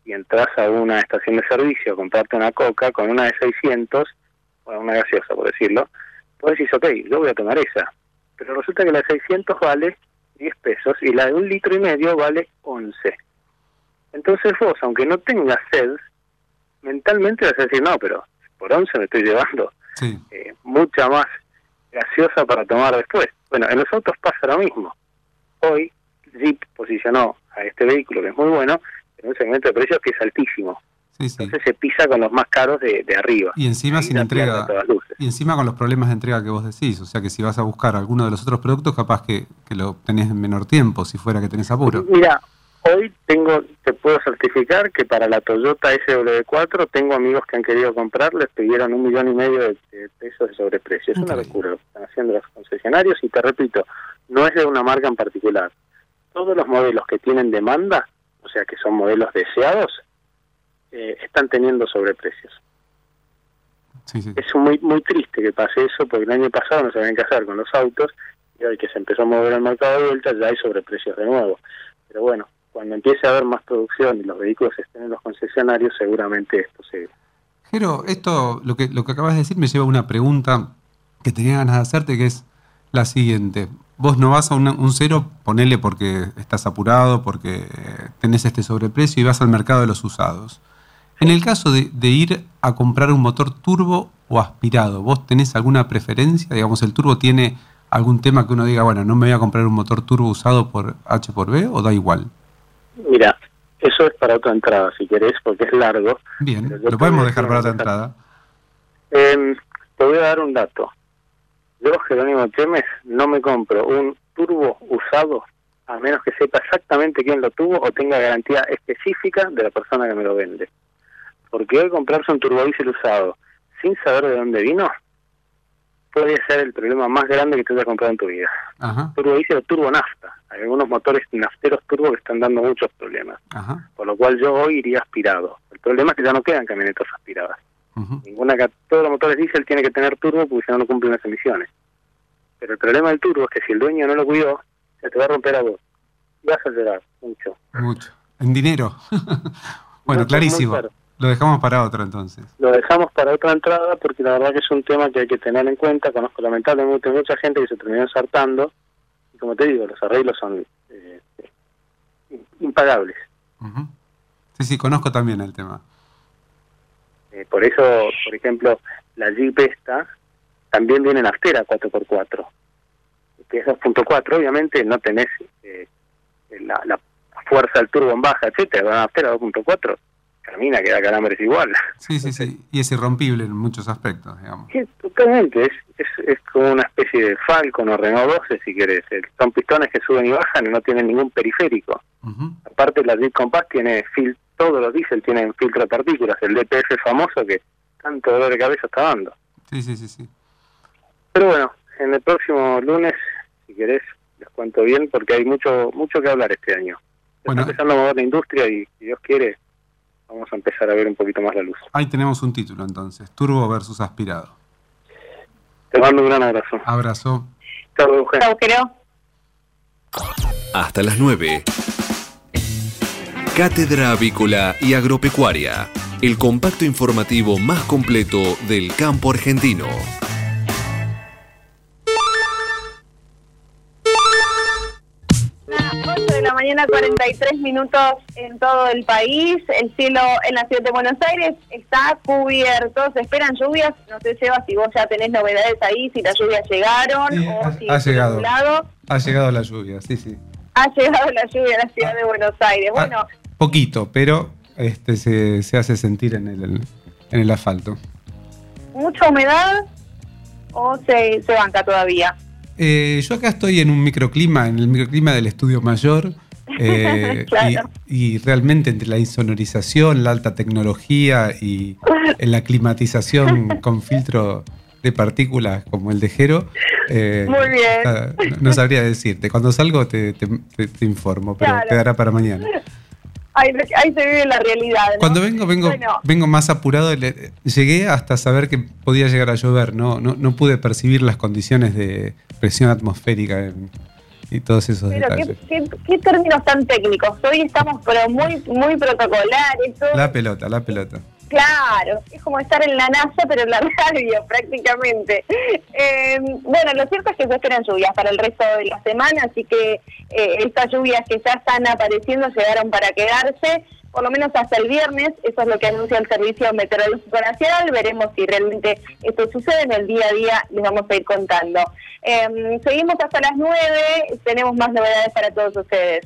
y entras a una estación de servicio a comprarte una Coca con una de 600, o una gaseosa por decirlo, vos decís, ok, yo voy a tomar esa. Pero resulta que la de 600 vale 10 pesos y la de un litro y medio vale 11. Entonces vos, aunque no tengas sed, mentalmente vas a decir, no, pero por 11 me estoy llevando Sí. eh, mucha más gaseosa para tomar después. Bueno, en los autos pasa lo mismo. Hoy Jeep posicionó a este vehículo, que es muy bueno, en un segmento de precios que es altísimo. Sí, sí. Entonces se pisa con los más caros de, de arriba. Y encima sin entrega. Y encima con los problemas de entrega que vos decís. O sea que si vas a buscar alguno de los otros productos, capaz que, que lo tenés en menor tiempo, si fuera que tenés apuro. Mira, hoy tengo, te puedo certificar que para la Toyota SW4 tengo amigos que han querido comprar, les pidieron un millón y medio de, de pesos de sobreprecio. Es una Increíble. locura lo que están haciendo los concesionarios y te repito, no es de una marca en particular. Todos los modelos que tienen demanda, o sea que son modelos deseados, eh, están teniendo sobreprecios. Sí, sí. Es muy muy triste que pase eso porque el año pasado no sabían qué hacer con los autos y hoy que se empezó a mover el mercado de vuelta ya hay sobreprecios de nuevo. Pero bueno, cuando empiece a haber más producción y los vehículos estén en los concesionarios, seguramente esto se... Jero, esto, lo que, lo que acabas de decir me lleva a una pregunta que tenía ganas de hacerte, que es la siguiente. Vos no vas a un cero, ponele porque estás apurado, porque tenés este sobreprecio y vas al mercado de los usados. En el caso de, de ir a comprar un motor turbo o aspirado, ¿vos tenés alguna preferencia? Digamos, ¿el turbo tiene algún tema que uno diga, bueno, no me voy a comprar un motor turbo usado por H por B o da igual? Mira, eso es para otra entrada, si querés, porque es largo. Bien, lo podemos dejar para otra entrada. Em, te voy a dar un dato. Yo, Jerónimo Chemes, no me compro un turbo usado a menos que sepa exactamente quién lo tuvo o tenga garantía específica de la persona que me lo vende. Porque hoy comprarse un turbodiesel usado sin saber de dónde vino puede ser el problema más grande que te hayas comprado en tu vida. Ajá, Turbodiesel o turbo nafta. Hay algunos motores nafteros turbo que están dando muchos problemas. ajá. Por lo cual yo hoy iría aspirado. El problema es que ya no quedan camionetas aspiradas. Ninguna todos los motores diésel tienen que tener turbo porque si no no cumplen las emisiones. Pero el problema del turbo es que si el dueño no lo cuidó, se te va a romper a vos. Vas a llorar mucho. Mucho. En dinero. <laughs> bueno, clarísimo. Lo dejamos para otro entonces. Lo dejamos para otra entrada porque la verdad que es un tema que hay que tener en cuenta. Conozco lamentablemente mucha gente que se terminó ensartando. Y como te digo, los arreglos son eh, impagables. Ujú. Sí, sí, conozco también el tema. Eh, por eso, por ejemplo, la Jeep esta también viene en aftera 4x4, que es 2.4, obviamente no tenés eh, la, la fuerza del turbo en baja, etcétera, una aftera 2.4 camina, queda calambres igual. Sí, sí, sí. Y es irrompible en muchos aspectos, digamos. Sí, totalmente, es, es, es como una especie de Falcon o Renault 12 si querés, son pistones que suben y bajan y no tienen ningún periférico. Aparte la Jeep Compass tiene fil todos los diésel tienen filtro de partículas, el DPF famoso que tanto dolor de cabeza está dando. Sí, sí, sí, sí. Pero bueno, en el próximo lunes, si querés, les cuento bien porque hay mucho mucho que hablar este año. Bueno. Está empezando a mover la industria y si Dios quiere, vamos a empezar a ver un poquito más la luz. Ahí tenemos un título entonces. Turbo versus aspirado. Te mando un gran abrazo. Abrazo. Chao, Eugenio. Hasta las 9. Cátedra Avícola y Agropecuaria, el compacto informativo más completo del campo argentino. La mañana, 43 minutos en todo el país. El cielo en la ciudad de Buenos Aires está cubierto. Se esperan lluvias. No sé, Seba, si vos ya tenés novedades ahí, si las lluvias llegaron Sí, o ha- si ha llegado. Ha llegado la lluvia, sí, sí. Ha llegado la lluvia a la ciudad de Buenos Aires. Bueno, Ah, poquito, pero este se, se hace sentir en el, en el asfalto. ¿mucha humedad o se, se banca todavía? Eh, yo acá estoy en un microclima, en el microclima del estudio mayor. <laughs> eh, Claro. y, y realmente entre la insonorización, la alta tecnología y la climatización <laughs> con filtro de partículas como el de Jero. eh, Muy bien. no, no sabría decirte. Cuando salgo te, te- te- te informo, pero Claro. quedará para mañana. Ahí, ahí se vive la realidad. ¿no? Cuando vengo, vengo, Bueno. vengo más apurado. Le- Llegué hasta saber que podía llegar a llover. No, no, no pude percibir las condiciones de presión atmosférica en- y todos esos Pero detalles. qué, qué términos tan técnicos. Hoy estamos pero muy muy protocolares. La pelota, la pelota. Claro, es como estar en la NASA, pero en la <laughs> radio prácticamente. Eh, bueno, lo cierto es que se esperan lluvias para el resto de la semana, así que eh, estas lluvias que ya están apareciendo llegaron para quedarse, por lo menos hasta el viernes, eso es lo que anuncia el Servicio Meteorológico Nacional, veremos si realmente esto sucede en el día a día, les vamos a ir contando. Eh, seguimos hasta las 9, tenemos más novedades para todos ustedes.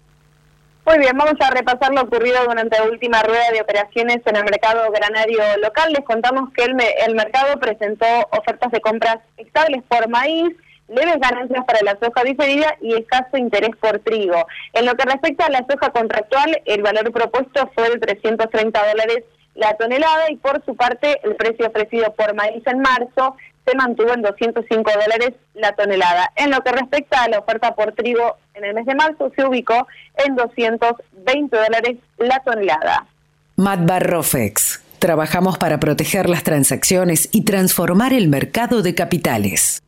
Muy bien, vamos a repasar lo ocurrido durante la última rueda de operaciones en el mercado granario local. Les contamos que el, el mercado presentó ofertas de compras estables por maíz, leves ganancias para la soja diferida y escaso interés por trigo. En lo que respecta a la soja contractual, el valor propuesto fue de 330 dólares la tonelada y por su parte el precio ofrecido por maíz en marzo se mantuvo en 205 dólares la tonelada. En lo que respecta a la oferta por trigo en el mes de marzo se ubicó en 220 dólares la tonelada. Matbar Rofex. Trabajamos para proteger las transacciones y transformar el mercado de capitales.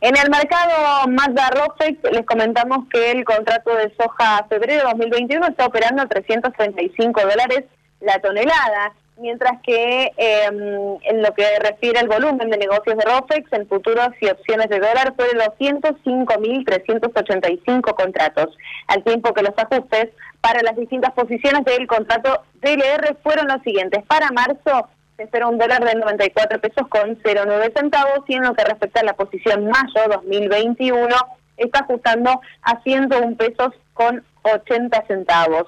En el mercado Mazda Rofex les comentamos que el contrato de soja febrero 2021 está operando a 335 dólares la tonelada, mientras que em, en lo que refiere al volumen de negocios de ROFEX en futuros y opciones de dólar fue de 205.385 contratos, al tiempo que los ajustes para las distintas posiciones del contrato DLR fueron los siguientes. Para marzo se espera un dólar de 94 pesos con 0,9 centavos y en lo que respecta a la posición mayo 2021 está ajustando a 101 pesos con 80 centavos.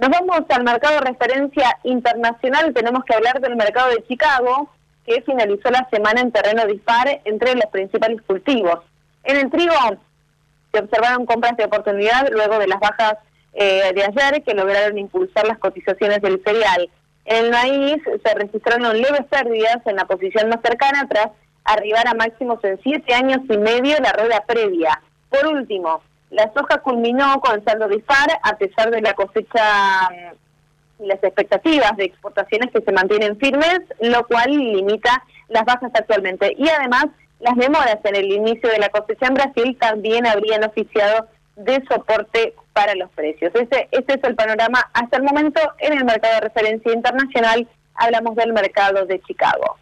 Nos vamos al mercado de referencia internacional, tenemos que hablar del mercado de Chicago, que finalizó la semana en terreno dispar entre los principales cultivos. En el trigo se observaron compras de oportunidad luego de las bajas eh, de ayer que lograron impulsar las cotizaciones del cereal. En el maíz se registraron leves pérdidas en la posición más cercana tras arribar a máximos en siete años y medio la rueda previa. Por último, la soja culminó con saldo dispar a pesar de la cosecha y mm, las expectativas de exportaciones que se mantienen firmes, lo cual limita las bajas actualmente. Y además, las demoras en el inicio de la cosecha en Brasil también habrían oficiado de soporte para los precios. Ese, ese es el panorama hasta el momento en el mercado de referencia internacional. Hablamos del mercado de Chicago.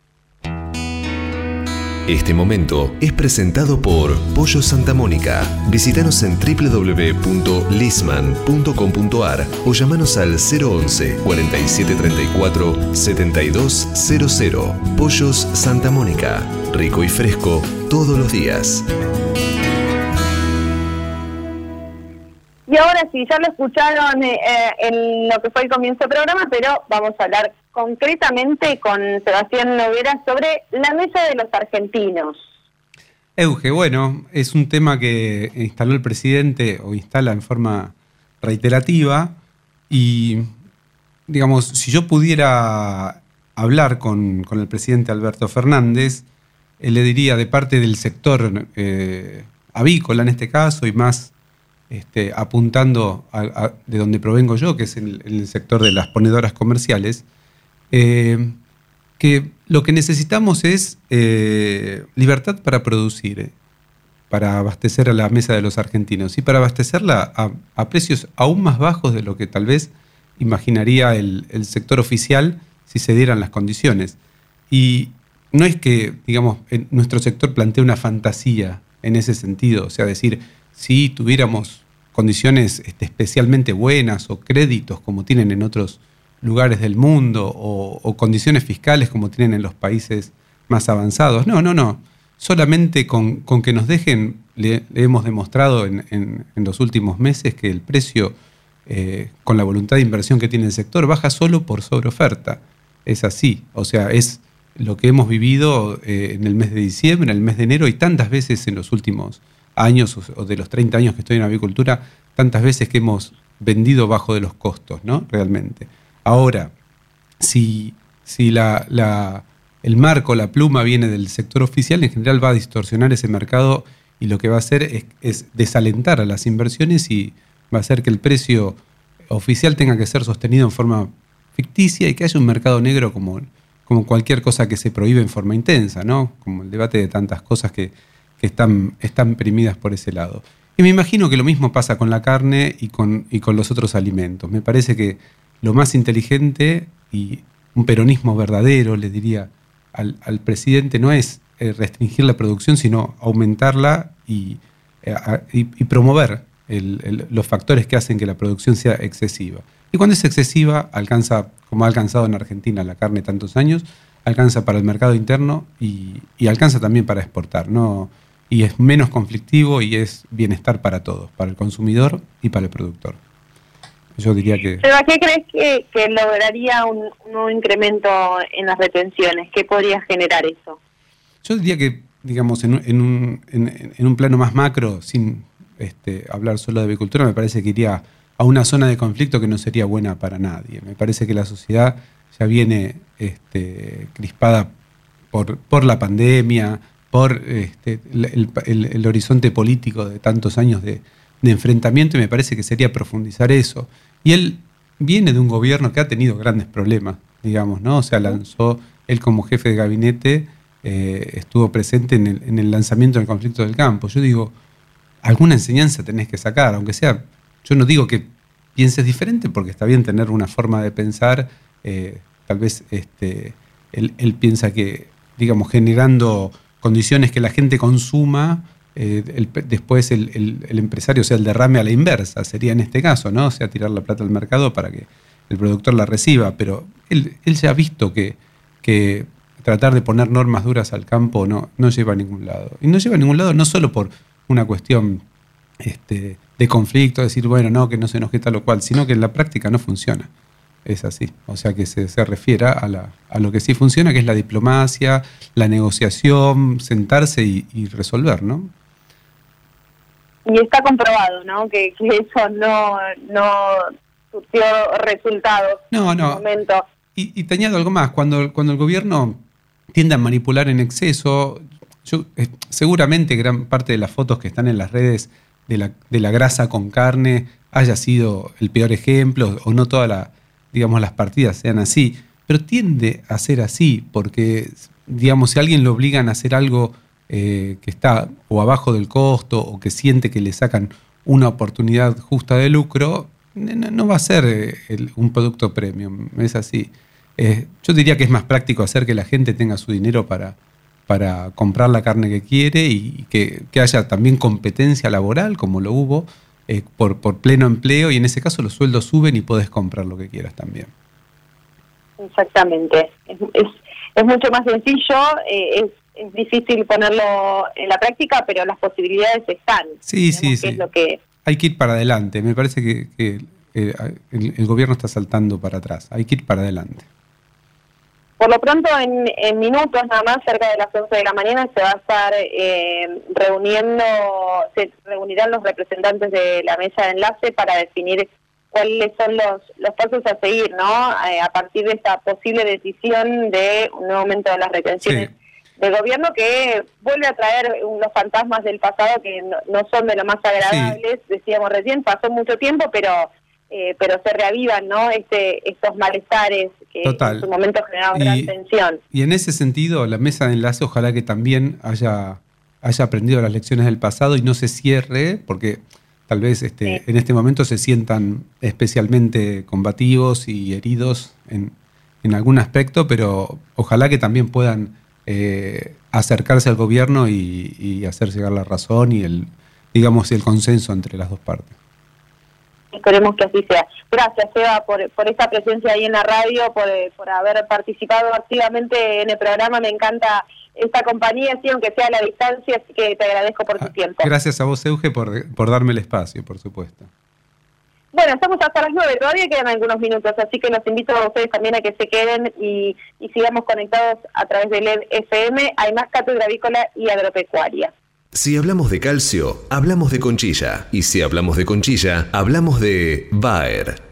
Este momento es presentado por Pollo Santa Mónica. Visítanos en www.lisman.com.ar o llamanos al 011 4734 7200. Pollos Santa Mónica. Rico y fresco todos los días. Y ahora sí, ya lo escucharon eh, eh, en lo que fue el comienzo del programa, pero vamos a hablar concretamente con Sebastián Noguera sobre la mesa de los argentinos. Euge, bueno, es un tema que instaló el presidente o instala en forma reiterativa y, digamos, si yo pudiera hablar con, el presidente Alberto Fernández, le diría de parte del sector eh, avícola en este caso y más este, apuntando de donde provengo yo, que es en el sector de las ponedoras comerciales, eh, que lo que necesitamos es eh, libertad para producir, para abastecer a la mesa de los argentinos y para abastecerla a, precios aún más bajos de lo que tal vez imaginaría el, sector oficial si se dieran las condiciones. Y no es que, digamos, nuestro sector plantea una fantasía en ese sentido, o sea, decir, si tuviéramos condiciones este, especialmente buenas o créditos como tienen en otros lugares del mundo o, condiciones fiscales como tienen en los países más avanzados. No, no, no. Solamente con, que nos dejen, le, hemos demostrado en, los últimos meses que el precio, eh, con la voluntad de inversión que tiene el sector, baja solo por sobreoferta. Es así. O sea, es lo que hemos vivido eh, en el mes de diciembre, en el mes de enero y tantas veces en los últimos años o de los 30 años que estoy en avicultura, tantas veces que hemos vendido bajo de los costos, ¿no? Realmente. Ahora, si, si la, el marco, la pluma viene del sector oficial, en general va a distorsionar ese mercado y lo que va a hacer es, desalentar a las inversiones y va a hacer que el precio oficial tenga que ser sostenido en forma ficticia y que haya un mercado negro como, como cualquier cosa que se prohíbe en forma intensa, ¿no? Como el debate de tantas cosas que, están, están primidas por ese lado. Y me imagino que lo mismo pasa con la carne y con, y con los otros alimentos. Me parece que lo más inteligente y un peronismo verdadero, le diría al, presidente, no es eh, restringir la producción, sino aumentarla y, eh, promover los factores que hacen que la producción sea excesiva. Y cuando es excesiva, alcanza, como ha alcanzado en Argentina la carne tantos años, alcanza para el mercado interno y, alcanza también para exportar. ¿no? Y es menos conflictivo y es bienestar para todos, para el consumidor y para el productor. Yo diría que... ¿Pero a qué crees que, lograría un, incremento en las retenciones? ¿Qué podría generar eso? Yo diría que digamos, en, un- en un, en- en un plano más macro, sin este, hablar solo de avicultura, me parece que iría a una zona de conflicto que no sería buena para nadie. Me parece que la sociedad ya viene este, crispada por, por la pandemia, por este, el, el- el- el horizonte político de tantos años de, de enfrentamiento, y me parece que sería profundizar eso. Y él viene de un gobierno que ha tenido grandes problemas, digamos, ¿no? O sea, lanzó, él como jefe de gabinete, eh, estuvo presente en el, en el lanzamiento del conflicto del campo. Yo digo, alguna enseñanza tenés que sacar, aunque sea, yo no digo que pienses diferente, porque está bien tener una forma de pensar, eh, tal vez este, él, él piensa que, digamos, generando condiciones que la gente consuma, eh, después el, empresario, o sea, el derrame a la inversa, sería en este caso, ¿no? O sea, tirar la plata al mercado para que el productor la reciba, pero él, él ya ha visto que, que tratar de poner normas duras al campo no, no lleva a ningún lado. Y no lleva a ningún lado no solo por una cuestión este, de conflicto, decir, bueno, no, que no se enoje tal o cual, sino que en la práctica no funciona. Es así. O sea que se, se refiera a, la- a lo que sí funciona, que es la diplomacia, la negociación, sentarse y resolver, ¿no? Y está comprobado, ¿no? Que, que eso no, no surtió resultados No, en no. el momento. Y, y te añado algo más, cuando, cuando el gobierno tiende a manipular en exceso, yo, eh, seguramente gran parte de las fotos que están en las redes de la, de la grasa con carne haya sido el peor ejemplo, o no todas la, digamos, las partidas sean así, pero tiende a ser así, porque, digamos, si a alguien lo obligan a hacer algo eh, que está o abajo del costo, o que siente que le sacan una oportunidad justa de lucro, no, va a ser eh, un producto premium, es así. Yo diría que es más práctico hacer que la gente tenga su dinero para, para comprar la carne que quiere y que, haya también competencia laboral, como lo hubo, eh, por, por pleno empleo, y en ese caso los sueldos suben y podés comprar lo que quieras también. Exactamente. Es mucho más sencillo, eh, es, es difícil ponerlo en la práctica, pero las posibilidades están. Sí, sí, sí. es lo que Hay que ir para adelante. Me parece que, que, eh, el, el gobierno está saltando para atrás. Hay que ir para adelante. Por lo pronto, en, en minutos nada más, cerca de las 11 de la mañana, se va a estar eh, reuniendo, se reunirán los representantes de la mesa de enlace para definir cuáles son los, los pasos a seguir, ¿no? Eh, a partir de esta posible decisión de un nuevo aumento de las retenciones del gobierno que vuelve a traer unos fantasmas del pasado que no, no son de lo más agradables, decíamos recién, pasó mucho tiempo, pero eh, pero se reavivan, ¿no? Este, estos malestares que Total. en su momento generaron Y- gran tensión. Y en ese sentido, la mesa de enlace ojalá que también haya, haya aprendido las lecciones del pasado y no se cierre, porque tal vez este, en este momento se sientan especialmente combativos y heridos en, en algún aspecto, pero ojalá que también puedan eh, acercarse al gobierno y, y hacer llegar la razón y el, digamos, el consenso entre las dos partes. Esperemos que así sea. Gracias, Eva, por, por esta presencia ahí en la radio, por, por haber participado activamente en el programa. Me encanta esta compañía, sí, aunque sea a la distancia, así que te agradezco por tu tiempo. Gracias a vos, Euge, por, por darme el espacio, por supuesto. Bueno, estamos hasta las nueve, todavía quedan algunos minutos, así que los invito a ustedes también a que se queden y, sigamos conectados a través de LED FM. Hay más cátedra avícola y agropecuaria. Si hablamos de calcio, hablamos de conchilla. Y si hablamos de conchilla, hablamos de Bayer.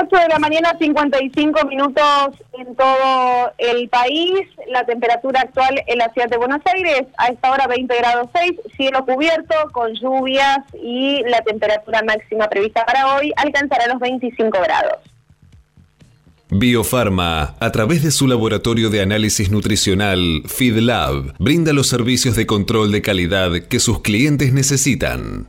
8 de la mañana, 55 minutos en todo el país. La temperatura actual en la ciudad de Buenos Aires, a esta hora 20 grados 6, cielo cubierto con lluvias y la temperatura máxima prevista para hoy alcanzará los 25 grados. Biofarma, a través de su laboratorio de análisis nutricional, FeedLab, brinda los servicios de control de calidad que sus clientes necesitan.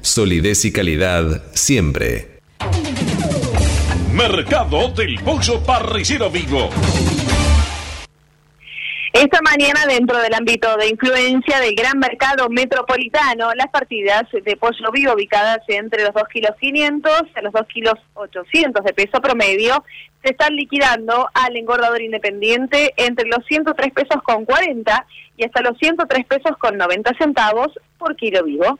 Solidez y calidad siempre. Mercado del Pollo Parrillero Vivo. Esta mañana, dentro del ámbito de influencia del gran mercado metropolitano, las partidas de pollo vivo ubicadas entre los 2 kilos 500 a los 2 kilos 800 de peso promedio se están liquidando al engordador independiente entre los 103 pesos con 40 y hasta los 103 pesos con 90 centavos por kilo vivo.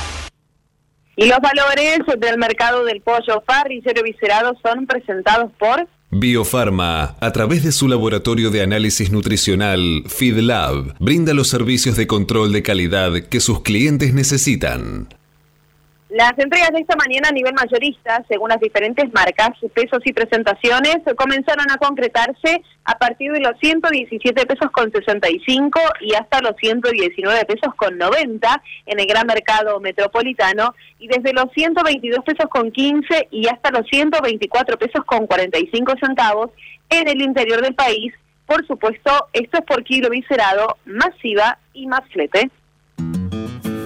Y los valores del mercado del pollo parrillero viscerado son presentados por Biofarma, a través de su laboratorio de análisis nutricional, FeedLab, brinda los servicios de control de calidad que sus clientes necesitan. Las entregas de esta mañana a nivel mayorista, según las diferentes marcas, pesos y presentaciones, comenzaron a concretarse a partir de los 117 pesos con 65 y hasta los 119 pesos con 90 en el gran mercado metropolitano y desde los 122 pesos con 15 y hasta los 124 pesos con 45 centavos en el interior del país. Por supuesto, esto es por kilo viscerado, masiva y más flete.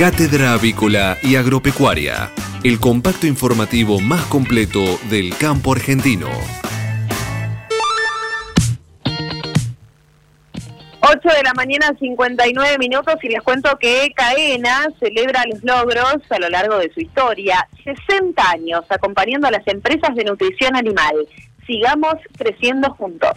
Cátedra Avícola y Agropecuaria, el compacto informativo más completo del campo argentino. 8 de la mañana, 59 minutos, y les cuento que Caena celebra los logros a lo largo de su historia. 60 años acompañando a las empresas de nutrición animal. Sigamos creciendo juntos.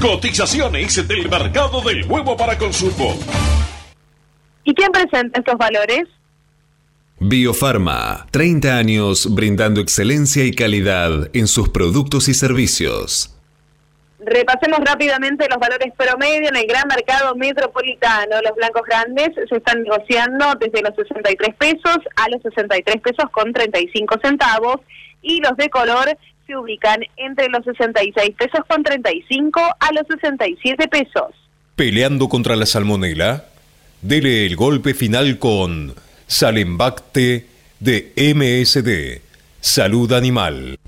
Cotizaciones del mercado del huevo para consumo. ¿Y quién presenta estos valores? Biofarma, 30 años brindando excelencia y calidad en sus productos y servicios. Repasemos rápidamente los valores promedio en el gran mercado metropolitano. Los blancos grandes se están negociando desde los 63 pesos a los 63 pesos con 35 centavos y los de color se ubican entre los 66 pesos con 35 a los 67 pesos. Peleando contra la salmonela, dele el golpe final con Salembacte de MSD, Salud Animal.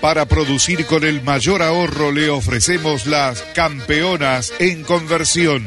Para producir con el mayor ahorro le ofrecemos las campeonas en conversión.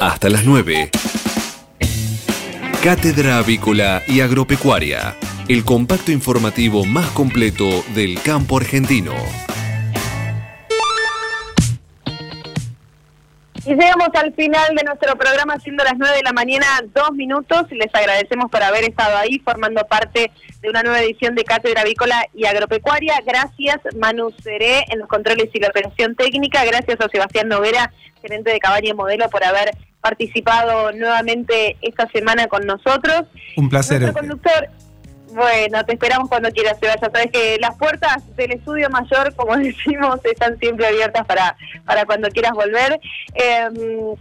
Hasta las 9. Cátedra Avícola y Agropecuaria, el compacto informativo más completo del campo argentino. Y llegamos al final de nuestro programa, siendo las 9 de la mañana, dos minutos. Les agradecemos por haber estado ahí formando parte de una nueva edición de Cátedra Avícola y Agropecuaria. Gracias, Manu Seré, en los controles y la operación técnica. Gracias a Sebastián Novera, gerente de Cabaña y Modelo, por haber participado nuevamente esta semana con nosotros. Un placer. Nuestro conductor, bueno, te esperamos cuando quieras, Sebastián. Sabes que las puertas del estudio mayor, como <laughs> decimos, están siempre abiertas para, para cuando quieras volver. Eh,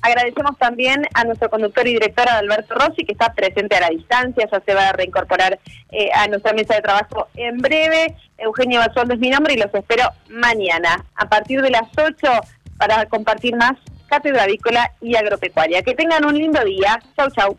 agradecemos también a nuestro conductor y director Alberto Rossi, que está presente a la distancia, ya se va a reincorporar eh, a nuestra mesa de trabajo en breve. Eugenio Basualdo es mi nombre y los espero mañana, a partir de las 8, para compartir más Cátedra Avícola y Agropecuaria. Que tengan un lindo día. Chau, chau.